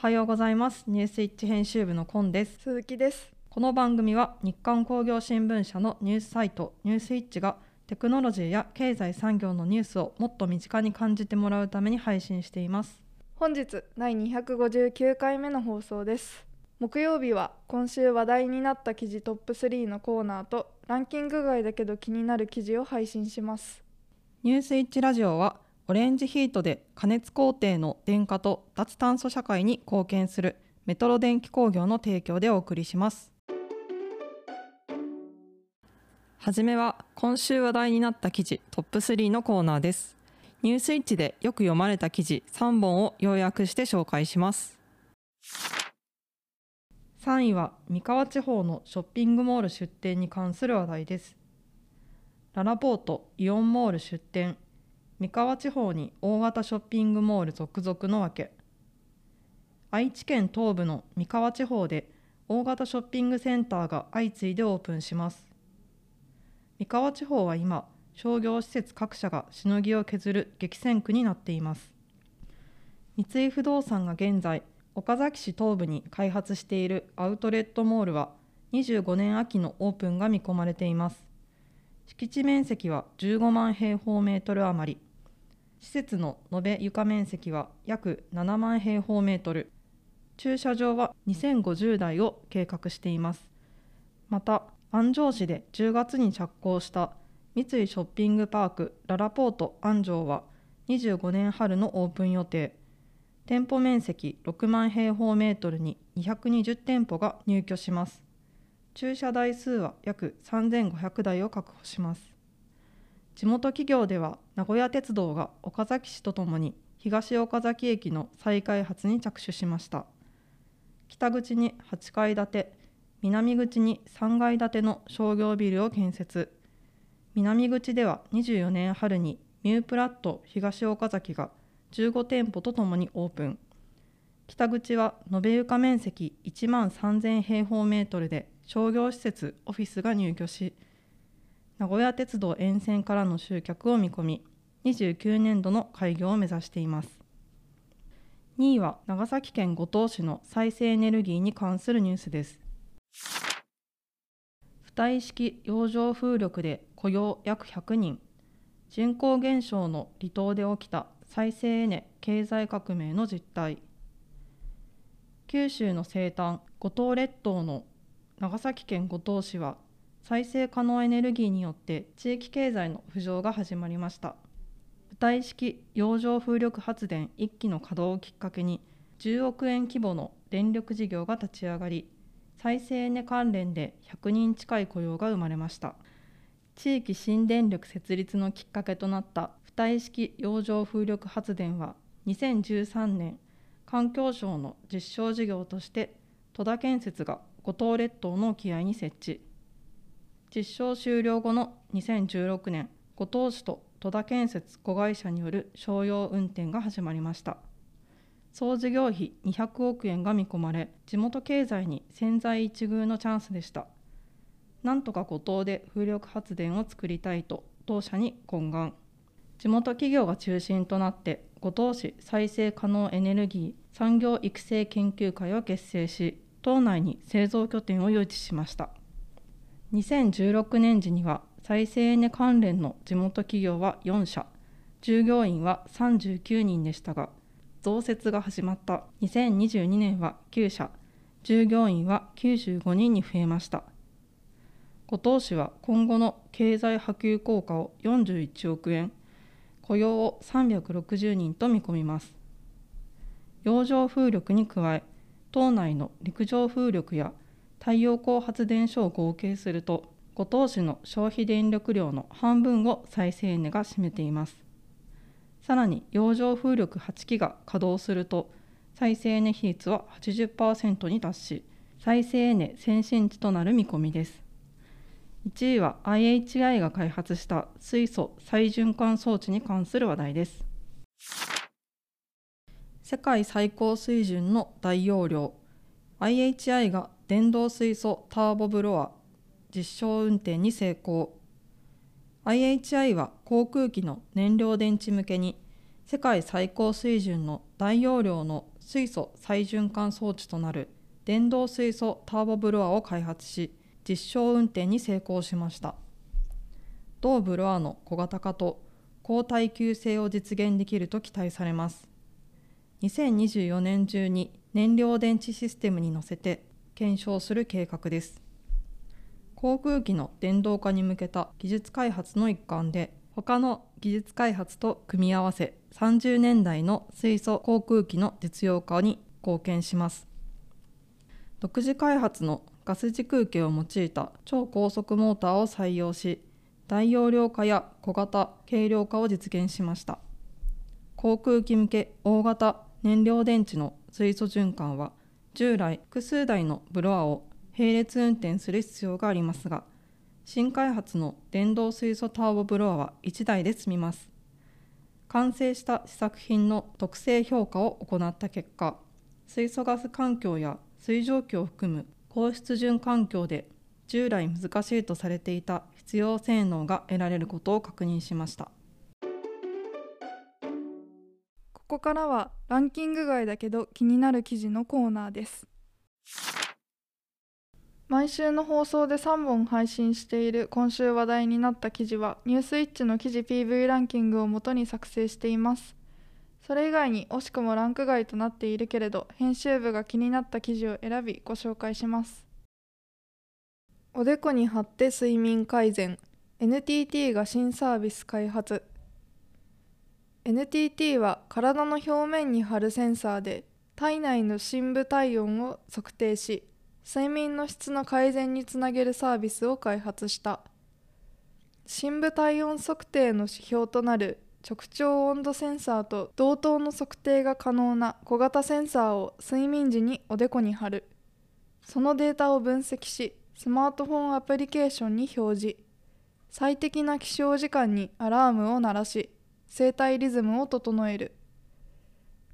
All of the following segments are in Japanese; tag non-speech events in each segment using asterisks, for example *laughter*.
おはようございます。ニュースイッチ編集部のコンです。鈴木です。この番組は日刊工業新聞社のニュースサイトニュースイッチがテクノロジーや経済産業のニュースをもっと身近に感じてもらうために配信しています。本日第259回目の放送です。木曜日は今週話題になった記事トップ3のコーナーとランキング外だけど気になる記事を配信します。ニュースイッチラジオはオレンジヒートで加熱工程の電化と脱炭素社会に貢献するメトロ電気工業の提供でお送りします。はじめは今週話題になった記事トップ3のコーナーです。ニュースイッチでよく読まれた記事3本を要約して紹介します。3位は三河地方のショッピングモール出店に関する話題です。ララポートイオンモール出店。三河地方に大型ショッピングモール続々のわけ。愛知県東部の三河地方で大型ショッピングセンターが相次いでオープンします。三河地方は今商業施設各社がしのぎを削る激戦区になっています。三井不動産が現在岡崎市東部に開発しているアウトレットモールは25年秋のオープンが見込まれています。敷地面積は15万平方メートル余り。施設の延べ床面積は約7万平方メートル。駐車場は2050台を計画しています。また安城市で10月に着工した三井ショッピングパークララポート安城は25年春のオープン予定。店舗面積6万平方メートルに220店舗が入居します。駐車台数は約3500台を確保します。地元企業では名古屋鉄道が岡崎市とともに東岡崎駅の再開発に着手しました。北口に8階建て南口に3階建ての商業ビルを建設。南口では24年春にミュープラット東岡崎が15店舗とともにオープン。北口は延べ床面積1万3000平方メートルで商業施設オフィスが入居し名古屋鉄道沿線からの集客を見込み29年度の開業を目指しています。2位は長崎県五島市の再生エネルギーに関するニュースです。浮体式洋上風力で雇用約100人。人口減少の離島で起きた再生エネ経済革命の実態。九州の西端五島列島の長崎県五島市は再生可能エネルギーによって地域経済の浮上が始まりました。浮体式洋上風力発電1基の稼働をきっかけに10億円規模の電力事業が立ち上がり再生エネ関連で100人近い雇用が生まれました。地域新電力設立のきっかけとなった浮体式洋上風力発電は2013年環境省の実証事業として戸田建設が五島列島の沖合に設置。実証終了後の2016年五島市と戸田建設子会社による商用運転が始まりました。総事業費200億円が見込まれ地元経済に千載一遇のチャンスでした。なんとか五島で風力発電を作りたいと当社に懇願。地元企業が中心となって五島市再生可能エネルギー産業育成研究会を結成し島内に製造拠点を誘致しました。2016年時には再生エネ関連の地元企業は4社従業員は39人でしたが増設が始まった。2022年は9社従業員は95人に増えました。五島市は今後の経済波及効果を41億円雇用を360人と見込みます。洋上風力に加え島内の陸上風力や太陽光発電所を合計すると五島市の消費電力量の半分を再生エネが占めています。さらに洋上風力8基が稼働すると再生エネ比率は80%に達し再生エネ先進地となる見込みです。1位は IHI が開発した水素再循環装置に関する話題です。世界最高水準の大容量 IHI が電動水素ターボブロア実証運転に成功。IHI は航空機の燃料電池向けに世界最高水準の大容量の水素再循環装置となる電動水素ターボブロアを開発し実証運転に成功しました。同ブロアの小型化と高耐久性を実現できると期待されます。2024年中に燃料電池システムに乗せて検証する計画です。航空機の電動化に向けた技術開発の一環で他の技術開発と組み合わせ30年代の水素航空機の実用化に貢献します。独自開発のガス時空気を用いた超高速モーターを採用し大容量化や小型軽量化を実現しました。航空機向け大型燃料電池の水素循環は従来複数台のブロアを並列運転する必要がありますが新開発の電動水素ターボブロアは1台で済みます。完成した試作品の特性評価を行った結果水素ガス環境や水蒸気を含む高湿潤環境で従来難しいとされていた必要性能が得られることを確認しました。こからはランキング外だけど気になる記事のコーナーです。毎週の放送で3本配信している今週話題になった記事はニュースイッチの記事 PV ランキングをもとに作成しています。それ以外に惜しくもランク外となっているけれど編集部が気になった記事を選びご紹介します。おでこに貼って睡眠改善。NTT が新サービス開発。NTT は体の表面に貼るセンサーで体内の深部体温を測定し睡眠の質の改善につなげるサービスを開発した。深部体温測定の指標となる直腸温度センサーと同等の測定が可能な小型センサーを睡眠時におでこに貼る。そのデータを分析しスマートフォンアプリケーションに表示。最適な起床時間にアラームを鳴らし生体リズムを整える。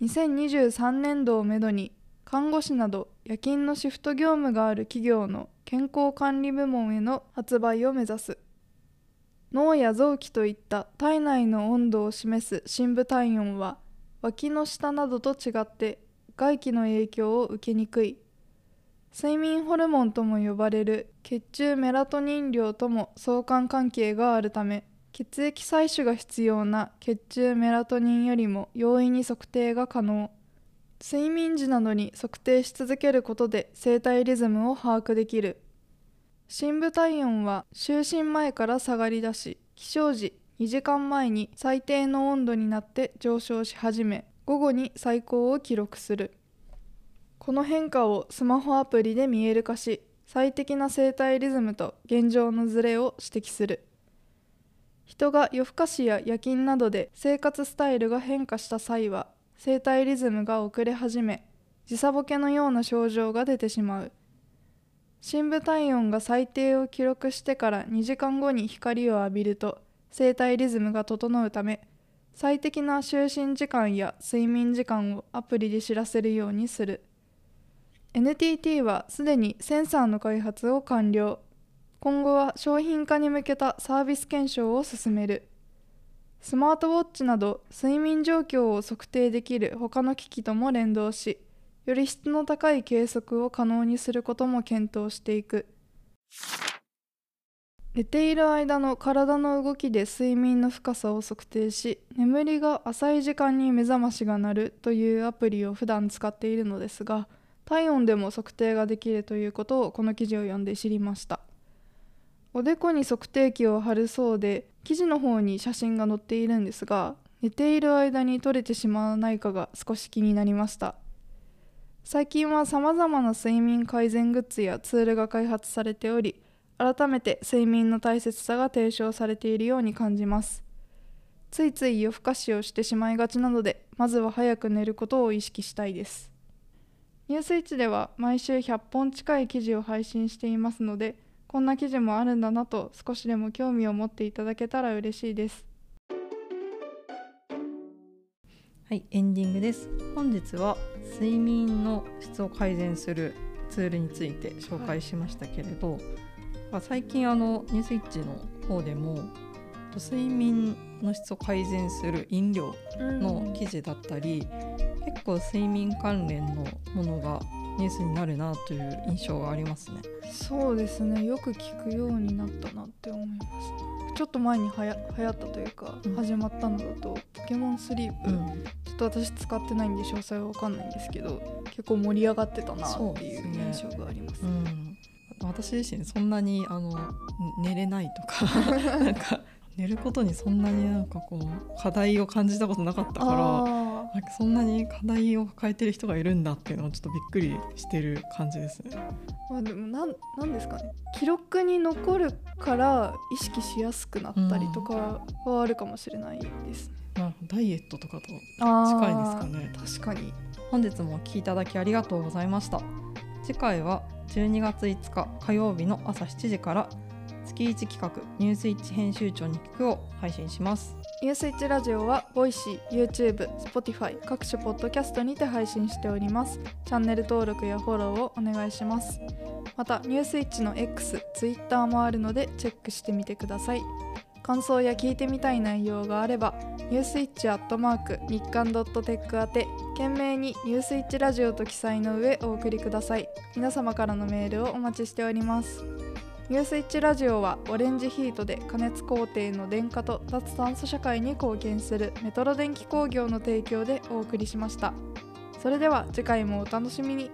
2023年度をめどに看護師など夜勤のシフト業務がある企業の健康管理部門への発売を目指す。脳や臓器といった体内の温度を示す深部体温は脇の下などと違って外気の影響を受けにくい。睡眠ホルモンとも呼ばれる血中メラトニン量とも相関関係があるため血液採取が必要な血中メラトニンよりも容易に測定が可能。睡眠時などに測定し続けることで生体リズムを把握できる。深部体温は就寝前から下がりだし起床時2時間前に最低の温度になって上昇し始め午後に最高を記録する。この変化をスマホアプリで見える化し最適な生体リズムと現状のズレを指摘する。人が夜更かしや夜勤などで生活スタイルが変化した際は生体リズムが遅れ始め時差ボケのような症状が出てしまう。深部体温が最低を記録してから2時間後に光を浴びると生体リズムが整うため最適な就寝時間や睡眠時間をアプリで知らせるようにする。NTT はすでにセンサーの開発を完了。今後は商品化に向けたサービス検証を進める。スマートウォッチなど睡眠状況を測定できる他の機器とも連動しより質の高い計測を可能にすることも検討していく。寝ている間の体の動きで睡眠の深さを測定し眠りが浅い時間に目覚ましが鳴るというアプリを普段使っているのですが体温でも測定ができるということをこの記事を読んで知りました。おでこに測定器を貼るそうで記事の方に写真が載っているんですが寝ている間に撮れてしまわないかが少し気になりました。最近はさまざまな睡眠改善グッズやツールが開発されており改めて睡眠の大切さが提唱されているように感じます。ついつい夜更かしをしてしまいがちなのでまずは早く寝ることを意識したいです。ニュースイッチでは毎週100本近い記事を配信していますのでこんな記事もあるんだなと少しでも興味を持っていただけたら嬉しいです。はいエンディングです。本日は睡眠の質を改善するツールについて紹介しましたけれど、はい、最近あのニュースイッチの方でも睡眠の質を改善する飲料の記事だったり、結構睡眠関連のものがニュースになるなという印象がありますね。そうですね。よく聞くようになったなって思います。ちょっと前にはや流行ったというか、うん。始まったのだとポケモンスリープ、うん、ちょっと私使ってないんで詳細は分かんないんですけど結構盛り上がってたなっていう印象があります。うん、私自身そんなにあの寝れないとか *laughs* なんか寝ることにそんなになんかこう課題を感じたことなかったからそんなに課題を抱えてる人がいるんだっていうのをちょっとびっくりしてる感じですね。ーまあでもなんなんですかね。記録に残るから意識しやすくなったりとかはあるかもしれないですね、まあ、ダイエットとかと近いですかね。確かに。本日もお聞きいただきありがとうございました。次回は12月5日火曜日の朝7時から月1企画「ニュースイッチ編集長に聞く」を配信します。ニュースイッチラジオはボイシー、YouTube、Spotify 各種ポッドキャストにて配信しております。チャンネル登録やフォローをお願いします。またニュースイッチの X、Twitter もあるのでチェックしてみてください。感想や聞いてみたい内容があればニュースイッチアットマーク日刊ドットテック宛て懸命にニュースイッチラジオと記載の上お送りください。皆様からのメールをお待ちしております。ニュースイッチラジオはオレンジヒートで加熱工程の電化と脱炭素社会に貢献するメトロ電気工業の提供でお送りしました。それでは次回もお楽しみに。